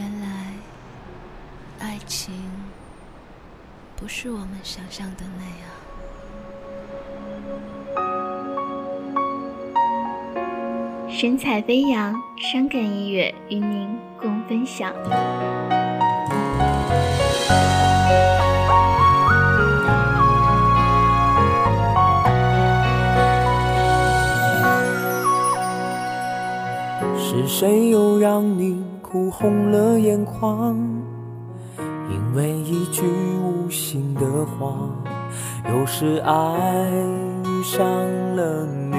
原来，爱情不是我们想象的那样。神采飞扬，伤感音乐与您共分享。是谁又让你哭红了眼眶？因为一句无心的话。有时爱上了你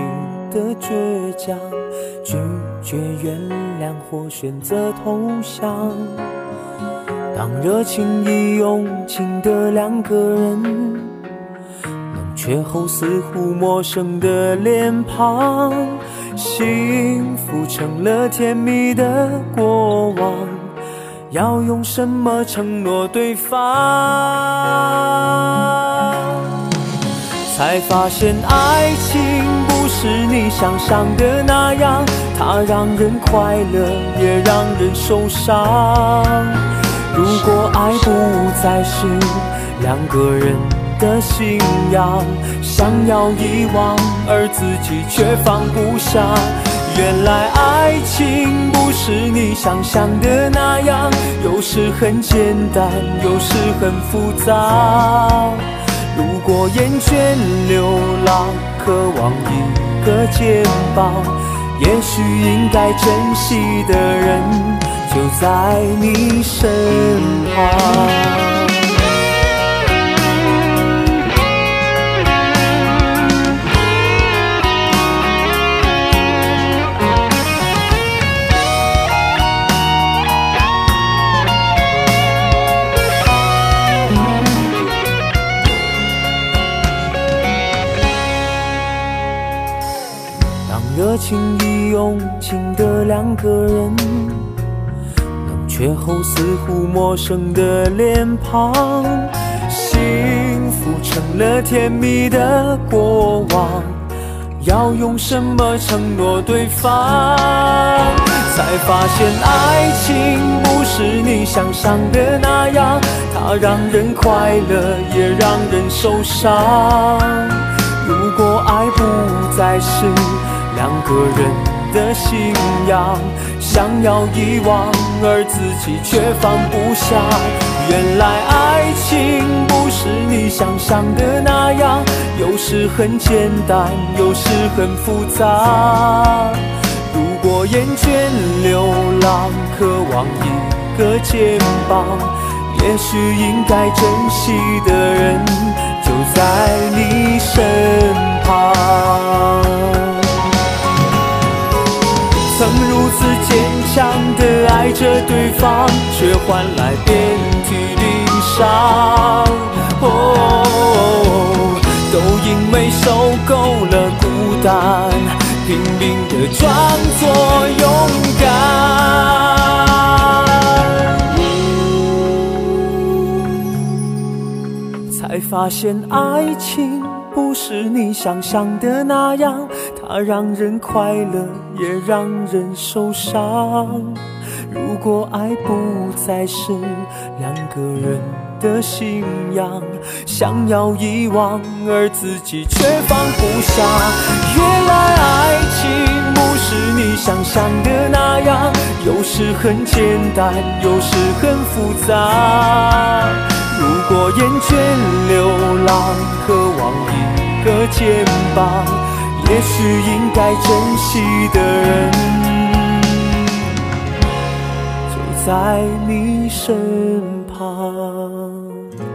的倔强，拒绝原谅或选择投降。当热情已用尽的两个人，冷却后似乎陌生的脸庞。幸福成了甜蜜的过往，要用什么承诺对方？才发现爱情不是你想象的那样，它让人快乐也让人受伤。如果爱不再是两个人。的信仰，想要遗忘，而自己却放不下。原来爱情不是你想象的那样，有时很简单，有时很复杂。如果厌倦流浪，渴望一个肩膀，也许应该珍惜的人就在你身旁。热情已用尽的两个人，冷却后似乎陌生的脸庞，幸福成了甜蜜的过往，要用什么承诺对方？才发现爱情不是你想象的那样，它让人快乐也让人受伤。如果爱不再是。两个人的信仰，想要遗忘，而自己却放不下。原来爱情不是你想象的那样，有时很简单，有时很复杂。如果厌倦流浪，渴望一个肩膀，也许应该珍惜的人就在着对方，却换来遍体鳞伤。哦，都因为受够了孤单，拼命的装作勇敢，才发现爱情不是你想象的那样。它让人快乐，也让人受伤。如果爱不再是两个人的信仰，想要遗忘，而自己却放不下。原来爱情不是你想象的那样，有时很简单，有时很复杂。如果厌倦流浪，渴望一个肩膀。也许应该珍惜的人，在你身旁。